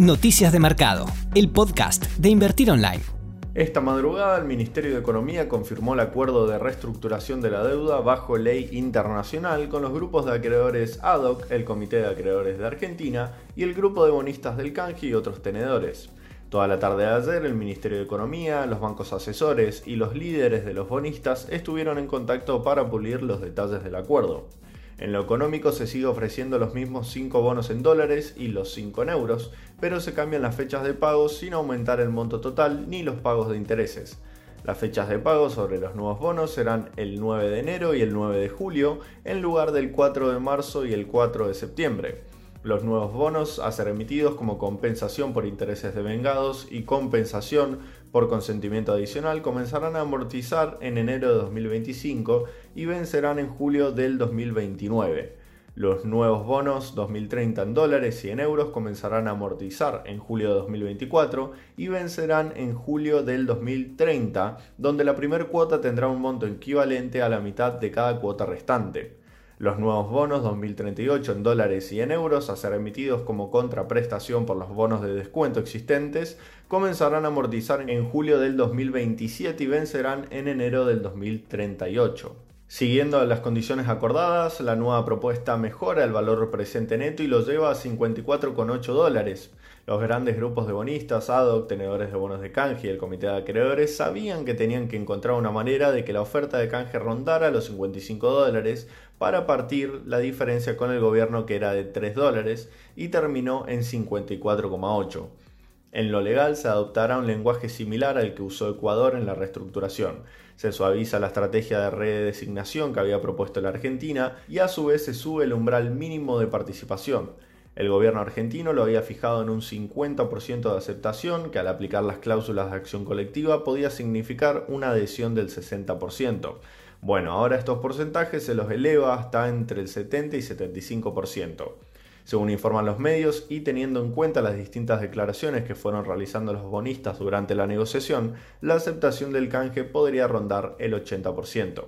Noticias de Mercado, el podcast de Invertir Online. Esta madrugada el Ministerio de Economía confirmó el acuerdo de reestructuración de la deuda bajo ley internacional con los grupos de acreedores ADOC, el Comité de Acreedores de Argentina y el grupo de bonistas del canje y otros tenedores. Toda la tarde de ayer el Ministerio de Economía, los bancos asesores y los líderes de los bonistas estuvieron en contacto para pulir los detalles del acuerdo. En lo económico se sigue ofreciendo los mismos 5 bonos en dólares y los 5 en euros, pero se cambian las fechas de pago sin aumentar el monto total ni los pagos de intereses. Las fechas de pago sobre los nuevos bonos serán el 9 de enero y el 9 de julio, en lugar del 4 de marzo y el 4 de septiembre. Los nuevos bonos a ser emitidos como compensación por intereses devengados y compensación por consentimiento adicional comenzarán a amortizar en enero de 2025 y vencerán en julio del 2029. Los nuevos bonos 2030 en dólares y en euros comenzarán a amortizar en julio de 2024 y vencerán en julio del 2030, donde la primera cuota tendrá un monto equivalente a la mitad de cada cuota restante. Los nuevos bonos 2038 en dólares y en euros a ser emitidos como contraprestación por los bonos de descuento existentes comenzarán a amortizar en julio del 2027 y vencerán en enero del 2038. Siguiendo las condiciones acordadas, la nueva propuesta mejora el valor presente neto y lo lleva a 54,8 dólares. Los grandes grupos de bonistas, ADOC, tenedores de bonos de canje y el comité de acreedores sabían que tenían que encontrar una manera de que la oferta de canje rondara los 55 dólares para partir la diferencia con el gobierno que era de 3 dólares y terminó en 54,8. En lo legal se adoptará un lenguaje similar al que usó Ecuador en la reestructuración. Se suaviza la estrategia de redesignación que había propuesto la Argentina y a su vez se sube el umbral mínimo de participación. El gobierno argentino lo había fijado en un 50% de aceptación, que al aplicar las cláusulas de acción colectiva podía significar una adhesión del 60%. Bueno, ahora estos porcentajes se los eleva hasta entre el 70 y 75%. Según informan los medios y teniendo en cuenta las distintas declaraciones que fueron realizando los bonistas durante la negociación, la aceptación del canje podría rondar el 80%.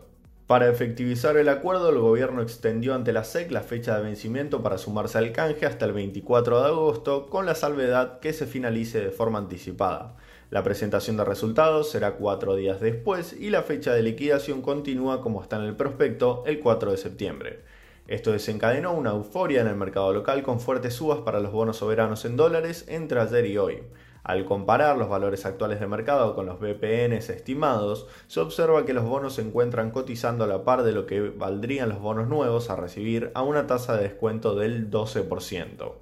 Para efectivizar el acuerdo, el gobierno extendió ante la SEC la fecha de vencimiento para sumarse al canje hasta el 24 de agosto, con la salvedad que se finalice de forma anticipada. La presentación de resultados será cuatro días después y la fecha de liquidación continúa como está en el prospecto el 4 de septiembre. Esto desencadenó una euforia en el mercado local con fuertes subas para los bonos soberanos en dólares entre ayer y hoy. Al comparar los valores actuales de mercado con los BPNs estimados, se observa que los bonos se encuentran cotizando a la par de lo que valdrían los bonos nuevos a recibir a una tasa de descuento del 12%.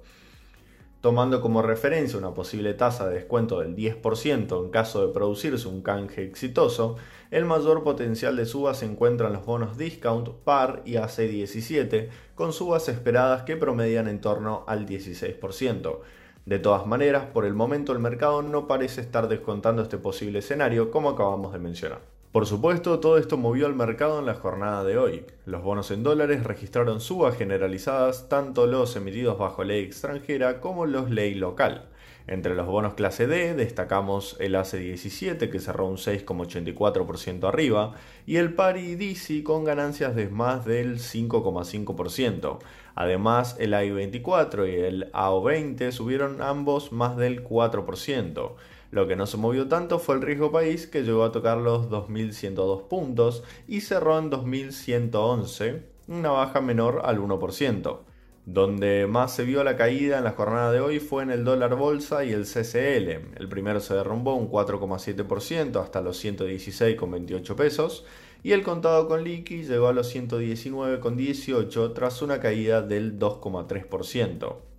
Tomando como referencia una posible tasa de descuento del 10% en caso de producirse un canje exitoso, el mayor potencial de subas se encuentra en los bonos discount, par y AC17, con subas esperadas que promedian en torno al 16%. De todas maneras, por el momento el mercado no parece estar descontando este posible escenario como acabamos de mencionar. Por supuesto, todo esto movió al mercado en la jornada de hoy. Los bonos en dólares registraron subas generalizadas, tanto los emitidos bajo ley extranjera como los ley local. Entre los bonos clase D destacamos el AC17 que cerró un 6,84% arriba y el Pari DC con ganancias de más del 5,5%. Además, el AI24 y el AO20 subieron ambos más del 4%. Lo que no se movió tanto fue el riesgo país que llegó a tocar los 2.102 puntos y cerró en 2.111, una baja menor al 1%. Donde más se vio la caída en la jornada de hoy fue en el dólar bolsa y el CCL. El primero se derrumbó un 4,7% hasta los 116,28 pesos y el contado con liqui llegó a los 119,18 tras una caída del 2,3%.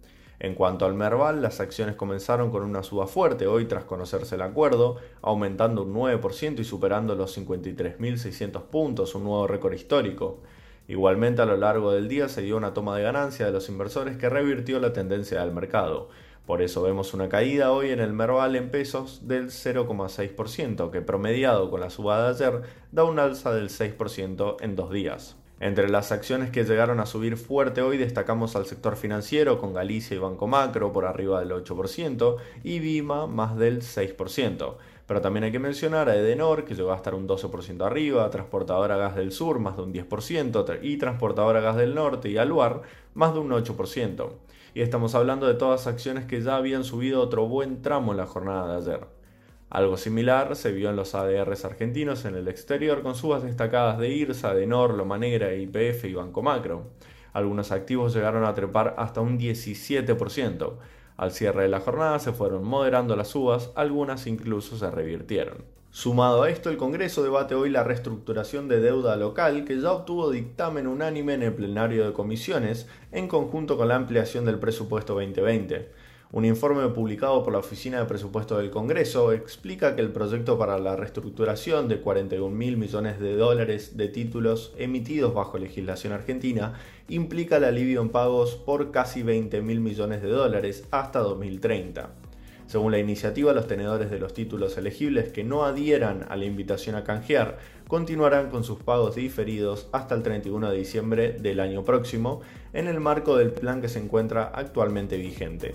En cuanto al Merval, las acciones comenzaron con una suba fuerte hoy tras conocerse el acuerdo, aumentando un 9% y superando los 53.600 puntos, un nuevo récord histórico. Igualmente a lo largo del día se dio una toma de ganancia de los inversores que revirtió la tendencia del mercado. Por eso vemos una caída hoy en el Merval en pesos del 0,6%, que promediado con la suba de ayer da un alza del 6% en dos días. Entre las acciones que llegaron a subir fuerte hoy destacamos al sector financiero con Galicia y Banco Macro por arriba del 8% y Vima más del 6%. Pero también hay que mencionar a Edenor que llegó a estar un 12% arriba, Transportadora Gas del Sur más de un 10% y Transportadora Gas del Norte y Aluar más de un 8%. Y estamos hablando de todas acciones que ya habían subido otro buen tramo en la jornada de ayer. Algo similar se vio en los ADRs argentinos en el exterior con subas destacadas de IRSA, de NOR, Loma Negra, IPF y Banco Macro. Algunos activos llegaron a trepar hasta un 17%. Al cierre de la jornada se fueron moderando las subas, algunas incluso se revirtieron. Sumado a esto, el Congreso debate hoy la reestructuración de deuda local que ya obtuvo dictamen unánime en el plenario de comisiones en conjunto con la ampliación del presupuesto 2020. Un informe publicado por la Oficina de Presupuesto del Congreso explica que el proyecto para la reestructuración de 41 mil millones de dólares de títulos emitidos bajo legislación argentina implica el alivio en pagos por casi 20 mil millones de dólares hasta 2030. Según la iniciativa, los tenedores de los títulos elegibles que no adhieran a la invitación a canjear continuarán con sus pagos diferidos hasta el 31 de diciembre del año próximo, en el marco del plan que se encuentra actualmente vigente.